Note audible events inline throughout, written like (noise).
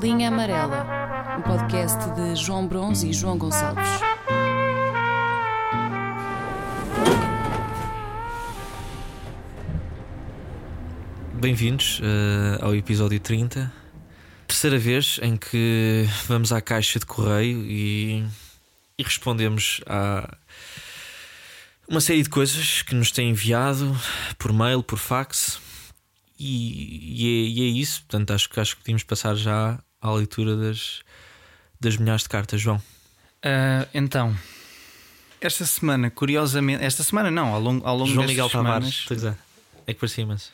Linha Amarela, um podcast de João Bronze e João Gonçalves. Bem-vindos uh, ao episódio 30. Terceira vez em que vamos à caixa de correio e, e respondemos a uma série de coisas que nos têm enviado por mail, por fax. E, e, é, e é, isso. Portanto, acho, acho que podíamos passar já à leitura das, das milhares de cartas, João. Uh, então, esta semana, curiosamente, esta semana não, ao longo, ao longo João Miguel semanas, Tavares, é que parecia mas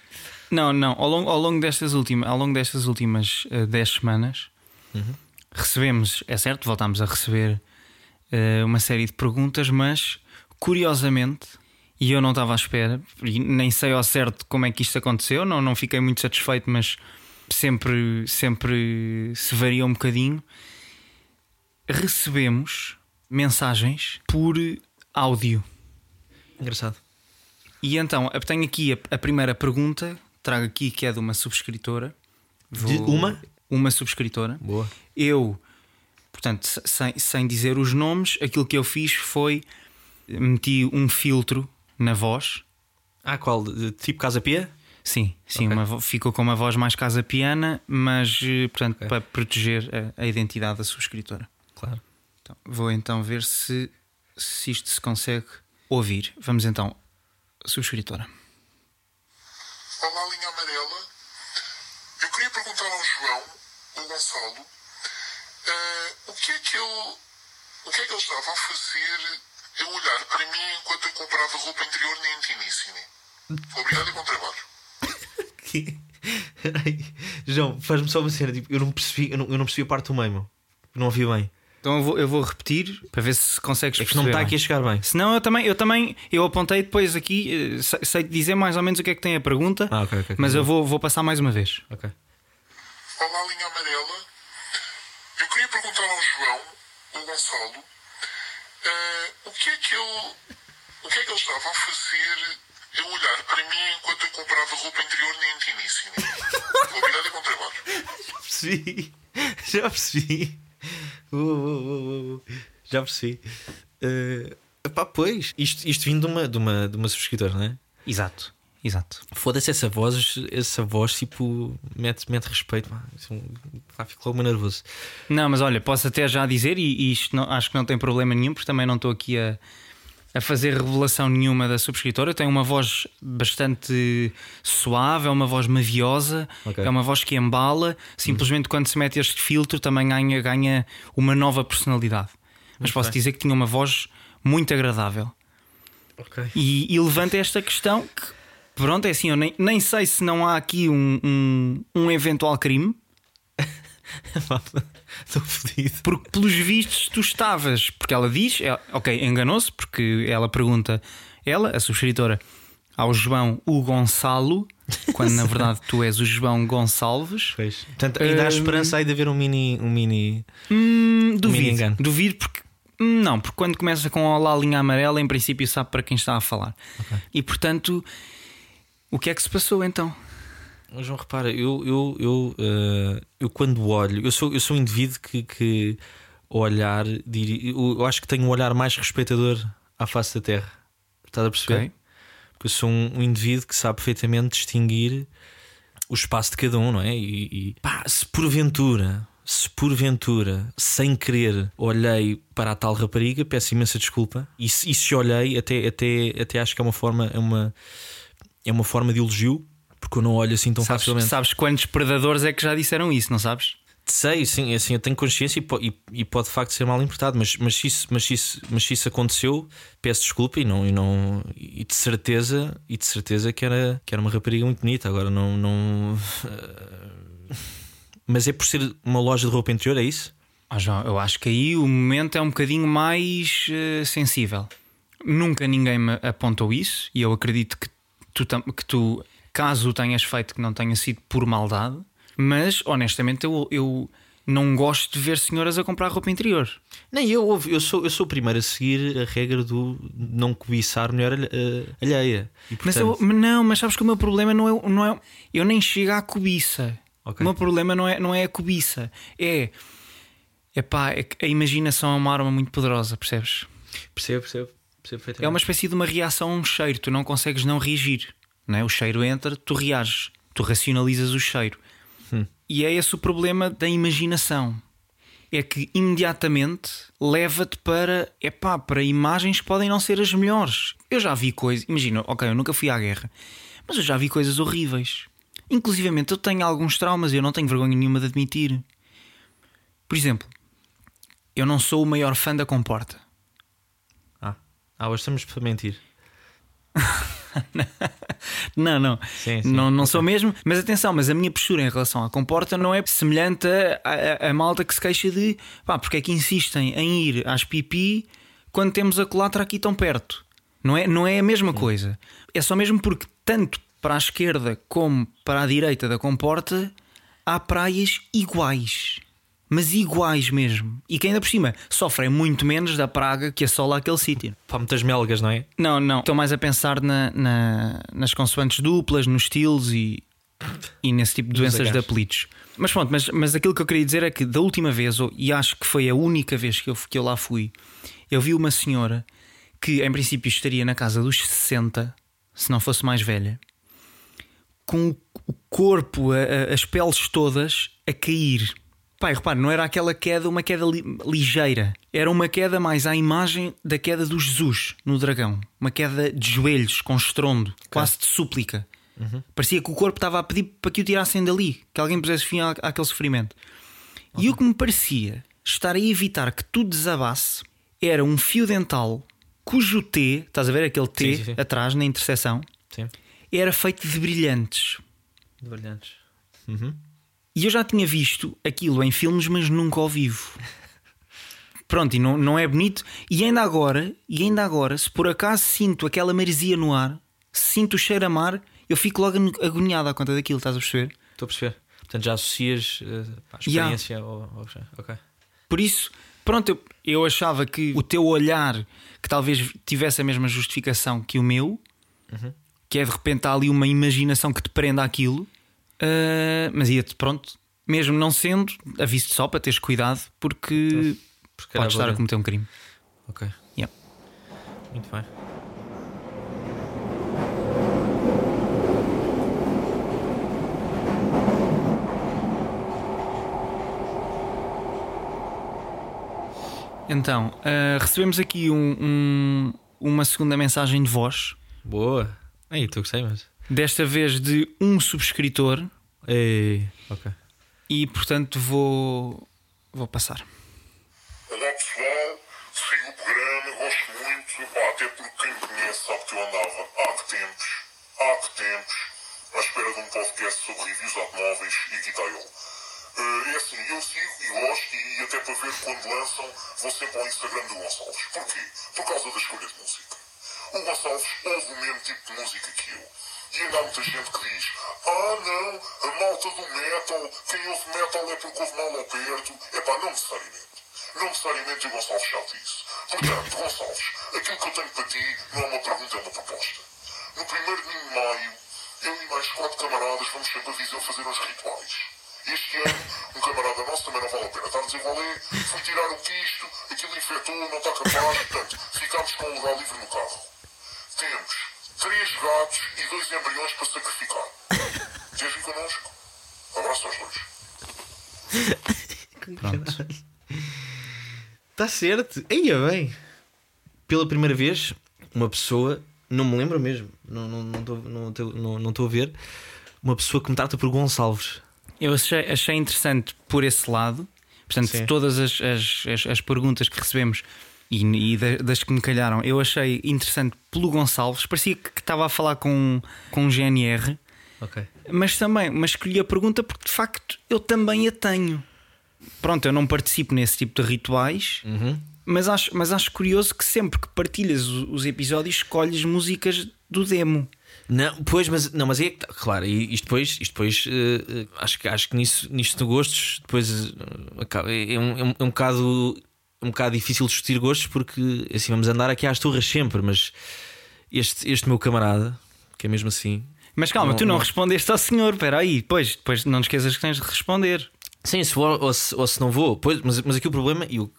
Não, não, ao longo, ao longo destas últimas, ao longo destas últimas uh, 10 semanas, uhum. recebemos, é certo, voltámos a receber uh, uma série de perguntas, mas curiosamente, e eu não estava à espera, e nem sei ao certo como é que isto aconteceu, não, não fiquei muito satisfeito, mas sempre, sempre se varia um bocadinho. Recebemos mensagens por áudio. Engraçado. E então, eu tenho aqui a, a primeira pergunta, trago aqui que é de uma subscritora. Vou... De uma? Uma subscritora. Boa. Eu, portanto, sem, sem dizer os nomes, aquilo que eu fiz foi meti um filtro na voz. Ah, qual? Tipo Casa Pia? Sim, sim, okay. uma, ficou com uma voz mais casa piana, mas eh, portanto okay. para proteger a, a, identidade da subscritora. Claro. Então, vou então ver se, se isto se consegue ouvir. Vamos então, subscritora. Olá, linha amarela. Eu queria perguntar ao João, o Gonçalo, uh, o que é que ele, o que é que ele estava a fazer a olhar para mim enquanto eu comprava roupa interior na Intimissimi. Obrigado e bom trabalho. (laughs) Peraí. João, faz-me só uma cena. Tipo, eu não percebi, eu não, eu não percebi a parte do meio, meu. Não ouvi bem. Então eu vou, eu vou repetir para ver se consegues É que não está aqui a chegar bem. Senão eu também, eu também eu apontei depois aqui, sei, sei dizer mais ou menos o que é que tem a pergunta, ah, okay, okay, mas okay. eu vou, vou passar mais uma vez. Ok. Olá, linha amarela. Eu queria perguntar ao João, o Gonçalo, uh, o que é que ele, o que é que ele estava a fazer a olhar para mim enquanto eu comprava roupa interior na Intimissimi. Obrigado e bom trabalho. Já percebi. Já percebi. Uh, uh, uh, Já percebi. Uh, pá, pois, isto, isto vindo de uma, de, uma, de uma subscritora, não é? Exato. Exato. Foda-se essa voz, essa voz tipo, mete, mete respeito. Pá, fico logo nervoso. Não, mas olha, posso até já dizer, e, e isto não, acho que não tem problema nenhum, porque também não estou aqui a, a fazer revelação nenhuma da subscritora. Tem uma voz bastante suave, é uma voz maviosa, okay. é uma voz que embala. Simplesmente quando se mete este filtro também ganha, ganha uma nova personalidade. Mas okay. posso dizer que tinha uma voz muito agradável. Okay. E, e levanta esta questão que, pronto, é assim, eu nem, nem sei se não há aqui um, um, um eventual crime. (laughs) Estou fodido. Porque, pelos vistos, tu estavas. Porque ela diz, ela, ok, enganou-se, porque ela pergunta, ela, a subscritora, ao João o Gonçalo, quando na verdade tu és o João Gonçalves. Pois. Portanto, ainda há esperança aí de haver um mini. Um mini, hum, duvido, um mini engano. duvido, porque. hum, Não, porque quando começa com Olá linha amarela, em princípio sabe para quem está a falar. Ok. E portanto, o que é que se passou então? João, repara, eu, eu, eu, uh, eu quando olho, eu sou, eu sou um indivíduo que, que olhar, diria, eu, eu acho que tenho um olhar mais respeitador à face da Terra. Estás a perceber? Ok. Porque eu sou um, um indivíduo que sabe perfeitamente distinguir o espaço de cada um, não é? E, e pá, se porventura, se porventura, sem querer, olhei para a tal rapariga, peço imensa desculpa. E se, e se olhei, até, até, até acho que é uma forma, é uma, é uma forma de elogio porque eu não olho assim tão sabes, facilmente. Sabes quantos predadores é que já disseram isso, não sabes? Sei, sim, assim, eu tenho consciência e, e, e, pode de facto ser mal interpretado, mas, mas, se isso, mas, isso, mas se isso aconteceu, peço desculpa e não, e, não, e de certeza, e de certeza que era, que era uma rapariga muito bonita. Agora não. não (laughs) mas é por ser uma loja de roupa interior, é isso? Ah, João, eu acho que aí o momento é um bocadinho mais uh, sensível. Nunca ninguém me apontou isso e eu acredito que tu, que tu caso tenhas feito que não tenha sido por maldade, mas honestamente eu, eu não gosto de ver senhoras a comprar roupa interior. Nem eu, eu sou, eu sou o primeiro a seguir a regra do não cobiçar mulher alheia. E, portanto... Mas eu, não, mas sabes que o meu problema não é, não é. Eu nem chego à cobiça. Ok. O meu problema não é, não é a cobiça, é. Epá, é a imaginação é uma arma muito poderosa, percebes? Percebo, percebo. percebo. É uma espécie de uma reação a um cheiro, tu não consegues não reagir. Não é? O cheiro entra, tu reages, tu racionalizas o cheiro. E é esse o problema da imaginação. É que imediatamente leva-te para, epá, para imagens que podem não ser as melhores. Eu já vi coisas, imagina, ok, eu nunca fui à guerra, mas eu já vi coisas horríveis. Inclusivamente eu tenho alguns traumas e eu não tenho vergonha nenhuma de admitir. Por exemplo, eu não sou o maior fã da comporta. Ah, ah, hoje estamos para mentir. (laughs) Não, não. Sim, sim. Não, não sou mesmo. Mas atenção, mas a minha postura em relação à comporta não é semelhante a malta que se queixa de pá, porque é que insistem em ir às pipi quando temos a colatra aqui tão perto. Não é, não é a mesma coisa. É só mesmo porque, tanto para a esquerda como para a direita da comporta, há praias iguais. Mas iguais mesmo. E que ainda por cima sofrem muito menos da praga que assola aquele sítio. Pá, muitas melgas, não é? Não, não. Estou mais a pensar na- na- nas consoantes duplas, nos estilos e, e nesse tipo de doenças de apelidos. Mas pronto, mas, mas aquilo que eu queria dizer é que da última vez, e acho que foi a única vez que eu, que eu lá fui, eu vi uma senhora que em princípio estaria na casa dos 60, se não fosse mais velha, com o- o corpo, a- a- as peles todas a cair. Pai, repare, não era aquela queda, uma queda li- ligeira. Era uma queda mais à imagem da queda do Jesus no dragão. Uma queda de joelhos, com estrondo, quase de súplica. Parecia que o corpo estava a pedir para que o tirassem dali, que alguém pusesse fim à- àquele sofrimento. E o que me parecia estar a evitar que tudo desabasse era um fio dental cujo T, estás a ver aquele T Sim, sim, sim. atrás na interseção, era feito de brilhantes. De brilhantes. E eu já tinha visto aquilo em filmes, mas nunca ao vivo. Pronto, e não, não é bonito. E ainda agora, e ainda agora, se por acaso sinto aquela maresia no ar, sinto o cheiro a mar, eu fico logo agoniado à conta daquilo, estás a perceber? Estou a perceber. Portanto, já associas eh, a Yeah. experiência ao, ao. Ok. Por isso, pronto, eu, eu achava que o teu olhar, que talvez tivesse a mesma justificação que o meu, que é de repente há ali uma imaginação que te prenda aquilo, ah, mas ia-te, pronto, mesmo não sendo, aviso-te só para teres cuidado, porque Porque podes estar a cometer um crime. Ok. Yeah. Muito bem. Então, ah, recebemos aqui um- um- uma segunda mensagem de voz, Boa. Aí, tu gostei, mas. Desta vez de um subscritor, Ei. Ok. e portanto vou, vou passar. Olá pessoal, sigo o programa, gosto muito, pá, até porque quem me conhece sabe que eu andava há que tempos, há que tempos, à espera de um podcast sobre reviews automóveis e guitaiol. Eh, é assim, eu sigo e gosto e até para ver quando lançam vou sempre ao Instagram do Gonçalves. Porquê? Por causa da escolha de música. O Gonçalves ouve o mesmo tipo de música que eu. E ainda há muita gente que diz Ah não, a malta do metal, quem ouve metal é porque ouve mal ao perto. Epá, não necessariamente. Não necessariamente o Gonçalves sabe isso. Portanto, Gonçalves, aquilo que eu tenho para ti não é uma pergunta, é uma proposta. No primeiro de maio, eu e mais quatro camaradas vamos sempre a Viseu fazer uns rituais. Este ano, um camarada nosso também não vale a pena estar a dizer qual é, foi tirar o quisto, aquilo infectou, não está capaz, portanto, ficámos com o lugar livre no carro. Temos três gatos e dois embriões para sacrificar. (laughs) Queres vir connosco? Abraço aos dois. Pronto. Está certo. Ia bem. Pela primeira vez, uma pessoa, não me lembro mesmo, não estou não, não, a ver, uma pessoa que me trata por Gonçalves. Eu achei, achei interessante por esse lado. Portanto, Sim. todas as, as, as, as perguntas que recebemos e, e da- das que me calharam, eu achei interessante pelo Gonçalves. Parecia que estava a falar com, com um GNR, mas também mas escolhi a pergunta porque de facto eu também a tenho. Pronto, eu não participo nesse tipo de rituais, mas, acho, mas acho curioso que sempre que partilhas os episódios escolhes músicas do demo. Não, pois, mas, não, mas é que, tá, claro, e isto depois, isto depois eh, acho, que, acho que nisso, nisto de gostos, depois acaba- é, um, é, um, é um bocado um bocado difícil discutir gostos porque assim vamos andar aqui às turras sempre, mas este, este meu camarada, que é mesmo assim, Mas calma, Não- tu não, não- respondeste ao senhor, espera aí, depois, depois não te esqueças que tens de responder. Sim, se for ou se, ou se não vou. Pois, mas, mas aqui o problema e, o,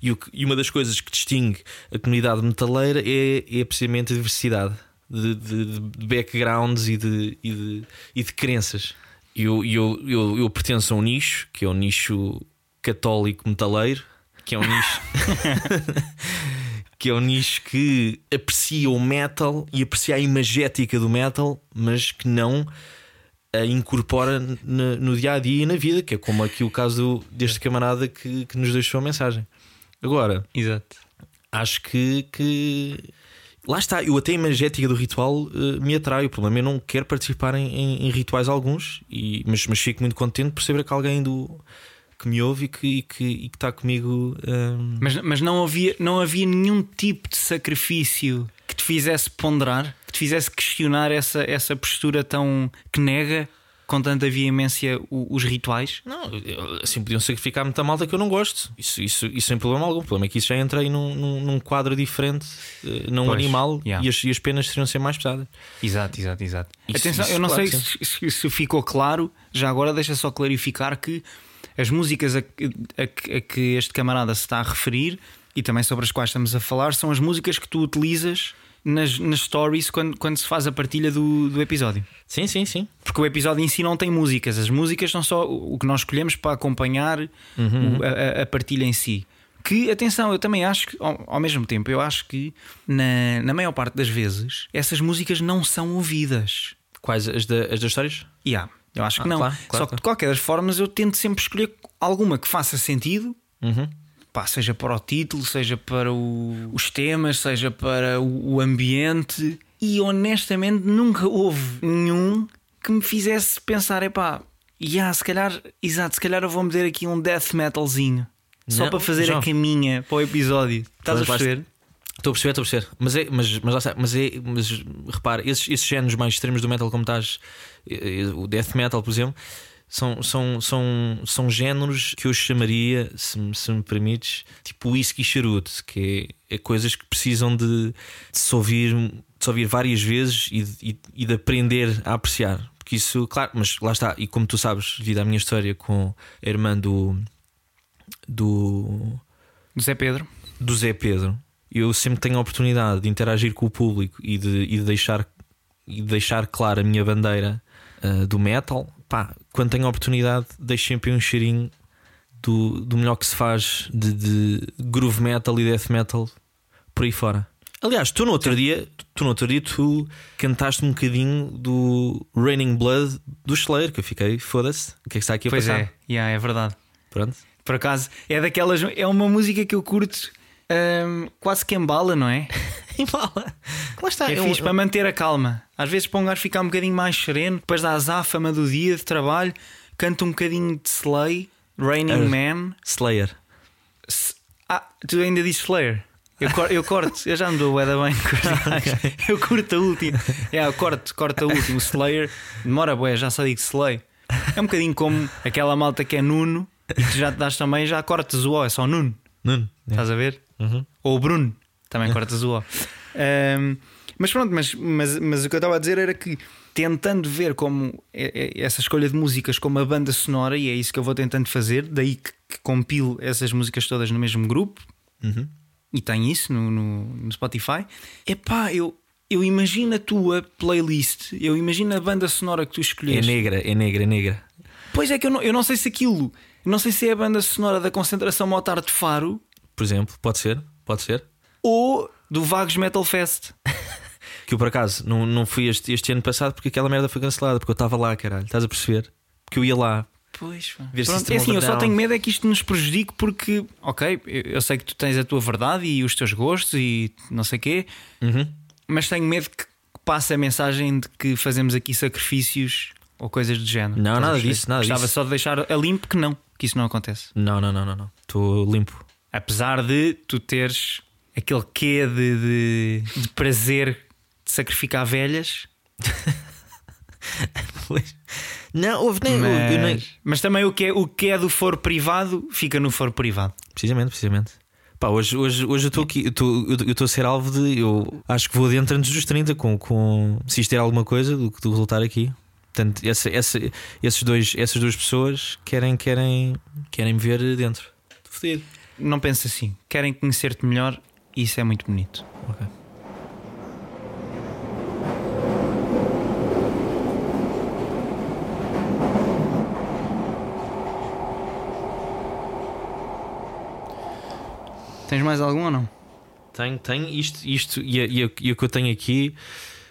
e, o, e uma das coisas que distingue a comunidade metaleira é, é precisamente a diversidade de, de- de backgrounds e de, e de, e de crenças. Eu, eu, eu, eu pertenço a um nicho que é o nicho católico metaleiro, que é um nicho. (laughs) que é um nicho que aprecia o metal e aprecia a imagética do metal, mas que não a incorpora no dia a dia e na vida, que é como aqui o caso deste camarada que, que nos deixou a mensagem. Agora, Exato. acho que, que lá está, eu até a imagética do ritual eh, me atrai. O problema é não quero participar em, em- em rituais alguns, e, mas, mas fico muito contente por saber que alguém do que me ouve e que, e que, e que está comigo. ehm, Mas, mas não, havia, não havia nenhum tipo de sacrifício que te fizesse ponderar, que te fizesse questionar essa, essa postura tão que nega com tanta veemência os rituais. Não, assim podiam sacrificar muita malta que eu não gosto. Isso, isso, isso sem problema algum. O problema é que isso já entra aí num, num, num quadro diferente, eh, num Pois, animal, yeah. e, as, e as penas seriam ser mais pesadas. Exato, exato, exato. Isso- Atenção, isso, eu não claro sei se- se ficou claro, já agora deixa só clarificar que as músicas a, que- a a que este camarada se está a referir e também sobre as quais estamos a falar são as músicas que tu utilizas nas, nas stories quando, quando se faz a partilha do, do episódio. Sim, sim, sim. Porque o episódio em si não tem músicas, as músicas são só o que nós escolhemos para acompanhar o- a, a- partilha em si. Que, atenção, eu também acho que, ao, ao mesmo tempo, eu acho que na, na maior parte das vezes essas músicas não são ouvidas. Quais as, da- as das histórias? Yeah, eu acho que Ah, não. claro, claro, Só que de qualquer das formas eu tento sempre escolher alguma que faça sentido. Uhum. Pá, seja para o título, seja para o- os temas, seja para o, o ambiente. E honestamente nunca houve nenhum que me fizesse pensar: epá, yeah, se calhar, exato, se calhar eu vou meter aqui um death metalzinho. Só Não, para fazer a caminha para o episódio. Estás a perceber? Estou a perceber, estou a perceber. Mas é, mas, mas lá mas é, mas repara, esses, esses géneros mais extremos do metal, como estás, o death metal, por exemplo, são, são, são, são géneros que eu chamaria, se, me- se me permites, tipo whisky e charuto, que é, é coisas que precisam de, de se ouvir, de se ouvir várias vezes e, de- e, e de aprender a apreciar. Porque isso, claro, mas lá está, e como tu sabes, devido à minha história com a irmã do. do José Pedro. do Zé Pedro, eu sempre tenho a oportunidade de interagir com o público e de, e de deixar, e de deixar clara a minha bandeira ah, do metal. Pá, quando tenho a oportunidade, deixo sempre um cheirinho do, do melhor que se faz de, de groove metal e death metal por aí fora. Aliás, tu no outro dia, tu no outro dia tu cantaste um bocadinho do Raining Blood do Slayer, que eu fiquei, foda-se, o que é que está aqui a Pois passar? é, yeah, é verdade. Pronto. Por acaso, é daquelas. É uma música que eu curto hum, quase que embala, não é? (laughs) Embala. Lá está. É um- fixe para manter a calma. Às vezes para um gajo ficar um bocadinho mais sereno, depois da azáfama do dia de trabalho, canta um bocadinho de Slay, Raining Ah. Man. Slayer. S- Ah, tu ainda dizes Slayer? Eu, cor- eu corto, eu já me dou bué da bem (laughs) gajos. Eu curto a última. É, eu corto, corto a última. O Slayer demora bué, já só digo Slay. É um bocadinho como aquela malta que é Nuno e que já te das também, já cortas o O, é só Nuno. Nuno. Estás a ver? Ou o Bruno, também cortas o O. Ahm, mas pronto, mas, mas, mas o que eu estava a dizer era que tentando ver como é- é- essa escolha de músicas como a banda sonora, e é isso que eu vou tentando fazer, daí que, que compilo essas músicas todas no mesmo grupo, e tem isso no, no, no Spotify. Epá, eu, eu imagino a tua playlist, eu imagino a banda sonora que tu É escolheste. negra, é negra, é negra. Pois é que eu não, eu não sei se aquilo, não sei se é a banda sonora da concentração Motar de Faro Por exemplo, pode ser, pode ser. ou do Vagos Metal Fest. Que eu por acaso não, não fui este, este ano passado porque aquela merda foi cancelada, porque eu estava lá, caralho. Estás a perceber? Porque eu ia lá. Pois. Ver Pronto, é assim, eu só tenho medo é que isto nos prejudique porque, ok, eu, eu sei que tu tens a tua verdade e os teus gostos e não sei quê, Uhum. mas tenho medo que passe a mensagem de que fazemos aqui sacrifícios ou coisas do género. Não, nada disso, nada Gostava disso. só de deixar a limpo que não, que isso não acontece. Não, não, não, não, não. Estou limpo. Apesar de tu teres aquele quê de, de, de prazer de sacrificar velhas, (laughs) Não, houve nem, mas, eu nem- mas também o que, é, o que é do foro privado fica no foro privado. Precisamente, precisamente. Pá, hoje, hoje, hoje eu estou aqui, eu estou- a ser alvo de. Eu acho que vou dentro antes dos 30 com, com se isto é alguma coisa do que do resultar aqui. Portanto, essa, essa, esses dois, essas duas pessoas querem, querem, querem me ver dentro. Fodido. Não pensa assim. Querem conhecer-te melhor e isso é muito bonito. Ok. Tens mais algum ou não? Tenho, tenho isto, isto e, e, e o que eu tenho aqui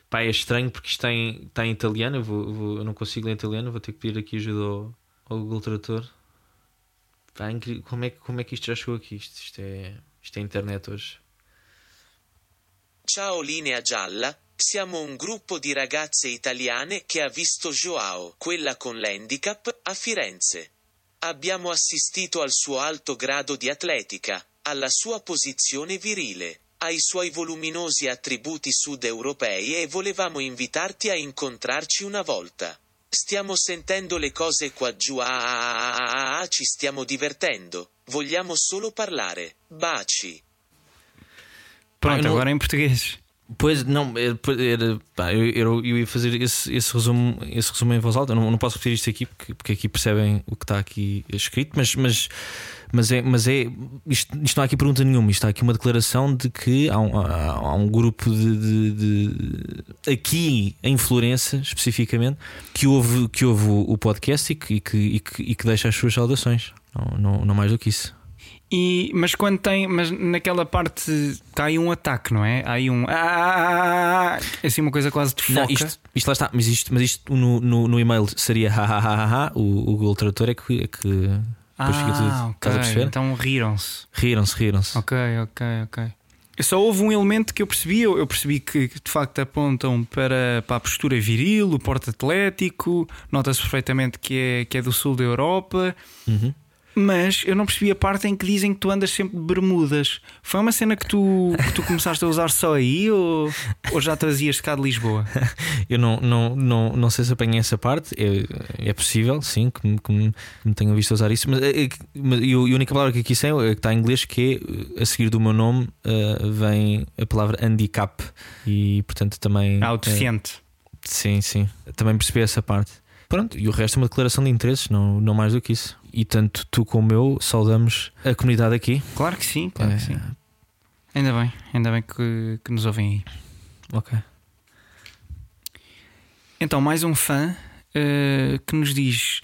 pá, é estranho porque isto está em, está em italiano. Eu, vou, vou- eu não consigo ler italiano, vou ter que pedir aqui ajuda ao, ao Google Tradutor. Pá. Como, é, como é que isto já chegou aqui? Isto, isto, é, isto é internet hoje. Ciao Linea Gialla, siamo un gruppo di ragazze italiane che ha visto Joao, quella con l'handicap, a Firenze. Abbiamo assistito al suo alto grado di atletica, alla sua posizione virile, ai suoi voluminosi attributi sud-europei e volevamo invitarti a incontrarci una volta. Stiamo sentendo le cose qua giù, ah, ah, ah, ah, ah, ci stiamo divertendo, vogliamo solo parlare. Baci. Pronto, não- agora em português. Pois, não, é, pois, era, pá, eu, eu, eu ia fazer esse, esse, resumo, esse resumo em voz alta. Eu não, não posso repetir isto aqui porque, porque aqui percebem o que está aqui escrito, mas, mas, mas é, mas é isto, isto não há aqui pergunta nenhuma. Isto há aqui uma declaração de que há um, há, há um grupo de, de- de- aqui em Florença, especificamente, que ouve, que ouve o, podcast e que, e, que, e, que, e que deixa as suas saudações. Não, não, não mais do que isso. E, mas quando tem, mas naquela parte está aí um ataque, não é? Há aí um ah, assim uma coisa quase de foca. Não, isto, isto lá está, mas isto, mas isto no, no, no e-mail seria (laughs) ha, ha, ha, ha. O, o Google Tradutor é que, é que depois fica tudo. ah, ok. Estás a perceber? Então riram-se. Riram-se, riram-se. Ok, ok, ok. Só houve um elemento que eu percebi. Eu, eu percebi que de facto apontam para, para a postura viril, o porte atlético. Nota-se perfeitamente que é, que é do sul da Europa. Uhum. Mas eu não percebi a parte em que dizem que tu andas sempre de bermudas. Foi uma cena que tu, que tu começaste a usar só aí ou, ou já trazias de cá de Lisboa? (laughs) Eu não, não, não, não sei se apanhei essa parte. É, é possível, sim, que me, que me, tenham visto usar isso. Mas, é, é mas e a única palavra que aqui sei é que está em inglês, que é a seguir do meu nome eh, vem a palavra handicap. E portanto também. Ah, o eh, deficiente. Sim, sim. Também percebi essa parte. Pronto, e o resto é uma declaração de interesses, não, não mais do que isso. E tanto tu como eu saudamos a comunidade aqui. Claro que sim, claro que É, sim. Ainda bem, ainda bem que, que nos ouvem aí. Ok. Então, mais um fã eh, que nos diz: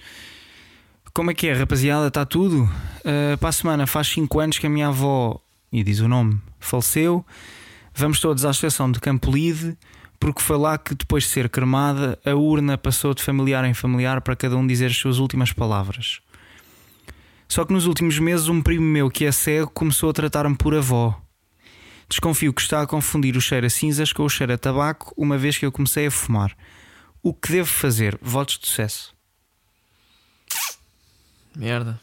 Como é que é, rapaziada? Está tudo? Eh, para a semana faz 5 anos que a minha avó, e diz o nome, faleceu. Vamos todos à estação de Campolide, porque foi lá que, depois de ser cremada, a urna passou de familiar em familiar para cada um dizer as suas últimas palavras. Só que nos últimos meses, um primo meu que é cego começou a tratar-me por avó. Desconfio que está a confundir o cheiro a cinzas com o cheiro a tabaco, uma vez que eu comecei a fumar. O que devo fazer? Votos de sucesso. Merda.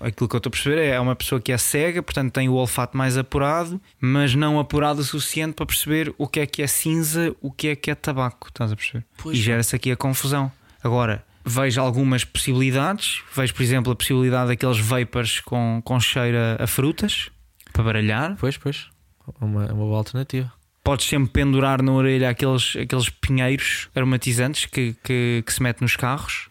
Aquilo que eu estou a perceber é uma pessoa que é cega, portanto tem o olfato mais apurado, mas não apurado o suficiente para perceber o que é que é cinza, o que é que é tabaco. Estás a perceber? Pois, e gera-se aqui a confusão. Agora, vejo algumas possibilidades. Vejo, por exemplo, a possibilidade daqueles vapors com, com cheiro a- a frutas para baralhar. Pois, pois. Uma, uma boa alternativa. Podes sempre pendurar na orelha aqueles, aqueles pinheiros aromatizantes que, que, que se mete nos carros.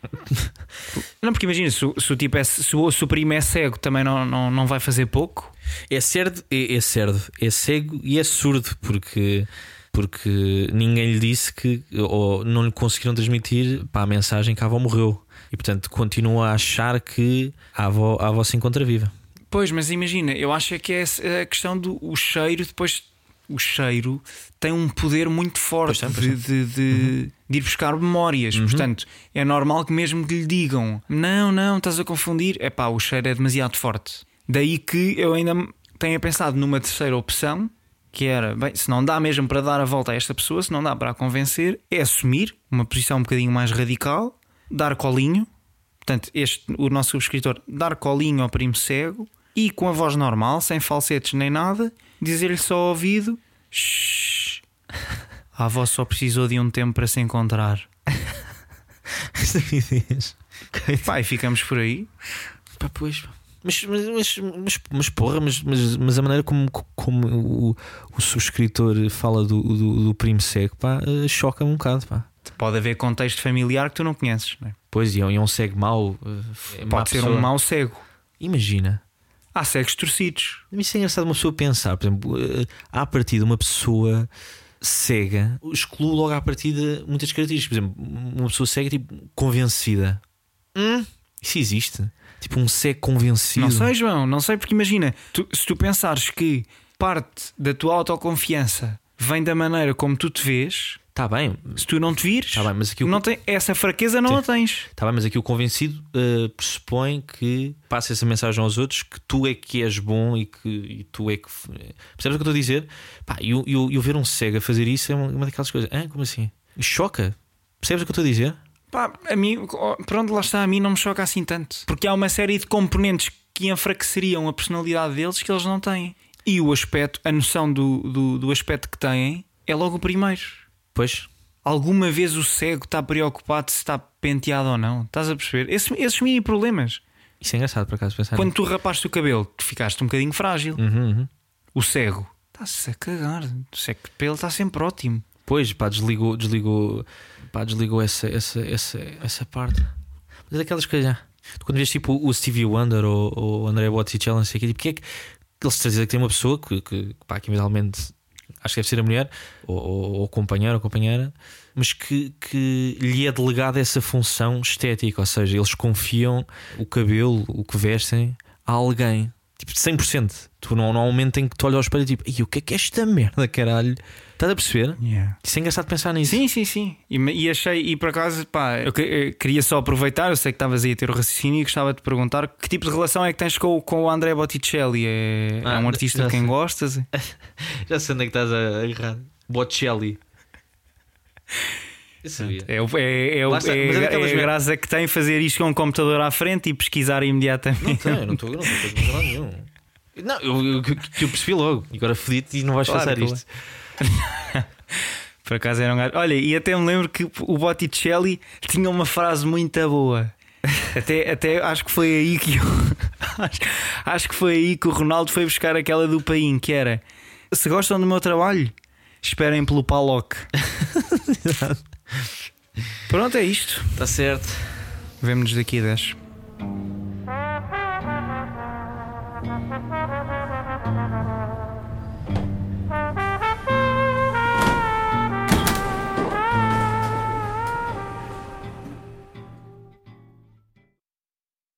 (laughs) não, porque imagina, se, o- se o tipo é, se, o, se o primo é cego, também não, não, não vai fazer pouco. É cerdo, é, é cerdo, é cego e é surdo, porque, porque ninguém lhe disse que, ou não lhe conseguiram transmitir pá, a mensagem que a avó morreu. E portanto continua a achar que a avó, a avó se encontra viva. Pois, mas imagina, eu acho é que é essa- a questão do o cheiro, depois o cheiro tem um poder muito forte Pois tem, pois de, de, de- de ir buscar memórias. Portanto, é normal que mesmo que lhe digam não, não, estás a confundir, é pá, o cheiro é demasiado forte. Daí que eu ainda tenha pensado numa terceira opção. Que era, bem, se não dá mesmo para dar a volta a esta pessoa, se não dá para a convencer, é assumir uma posição um bocadinho mais radical, dar colinho, Portanto, este, o nosso subscritor dar colinho ao primo cego e com a voz normal, sem falsetes nem nada, dizer-lhe só ao ouvido: "Shhh, A avó só precisou de um tempo para se encontrar. (laughs) Estupidez. Pá, e ficamos por aí. Pá, pois. Mas, mas, mas, mas, porra, mas, mas, mas a maneira como, como o, o subscritor fala do, do, do primo cego, pá, eh, choca-me um bocado, pá. Pode haver contexto familiar que tu não conheces. Não é? Pois, e é um- é cego mau. eh, Pode ser pessoa. um mau cego. Imagina. Há cegos torcidos. Isso é engraçado uma pessoa pensar, por exemplo, eh, à partida uma pessoa cega exclui logo à partida muitas características. Por exemplo, uma pessoa cega tipo convencida. Hum? Isso existe? Tipo um cego convencido. Não sei, João, não sei, porque imagina, tu- se tu pensares que parte da tua autoconfiança vem da maneira como tu te vês, Está Tá bem, se tu não te vires, está bem, mas aqui o, não tem, essa fraqueza não Sim. a tens. tá bem, mas aqui o convencido eh, pressupõe que passa essa mensagem aos outros que tu é que és bom e que e tu é que. Percebes o que eu estou a dizer? Pá, e eu, eu, eu ver um cego a fazer isso é uma, uma daquelas coisas. Hã? Como assim? Choca. Percebes o que eu estou a dizer? Pá, a mim, pronto, lá está, a mim não me choca assim tanto. Porque há uma série de componentes que enfraqueceriam a personalidade deles que eles não têm. E o aspecto, a noção do, do, do aspecto que têm é logo o primeiro. Pois, Alguma vez o cego está preocupado se está penteado ou não? Estás a perceber? Esse- esses mini problemas. isso é engraçado por acaso pensar. Quando tu rapaste o cabelo, tu ficaste um bocadinho frágil. Uhum, uhum. O cego está-se a cagar. O cego de pelo está sempre ótimo. Pois, pá, desligou, desligou, pá, desligou essa, essa, essa, essa parte. Mas é daquelas coisas. Tu quando vês tipo o Stevie Wonder ou o André Botticelli, não sei o tipo, porque é que eles te dizem que tem uma pessoa que, que pá, que eventualmente acho que deve ser a mulher, ou, ou, ou companheiro ou companheira, mas que, que lhe é delegada essa função estética, ou seja, eles confiam o cabelo, o que vestem, a alguém. Tipo, 100%. Tu não, não há um momento em que tu olhas ao espelho e tipo, "Ih, o que é que é esta merda, caralho? Estás a perceber? Isso é engraçado pensar nisso. Sim, sim, sim. E, e achei, e por acaso, pá, eu, que- eu queria só aproveitar, eu sei que estavas aí a ter o raciocínio e gostava de te perguntar que tipo de relação é que tens com, o- com o André Botticelli? É, Ah, é um artista já de quem sei. gostas? (laughs) Já sei onde é que estás a agarrar. Eu sabia. É, o- é, é, está, é- mas é é daquelas a graça que tem fazer isto com um computador à frente e pesquisar imediatamente. Não eu não estou não estou a fazer nenhum. Não, eu, eu, que- eu percebi logo. Agora fodi-te e não vais Claro, claro. isto. (laughs) Por acaso era um gajo. Olha, e até me lembro que o Botticelli tinha uma frase muito boa. Até, até acho que foi aí que eu- (laughs) acho, acho que foi aí que o Ronaldo foi buscar aquela do Paim, que era se gostam do meu trabalho, esperem pelo Paloc. (laughs) Pronto, é isto. Está certo. Vemo-nos daqui a 10.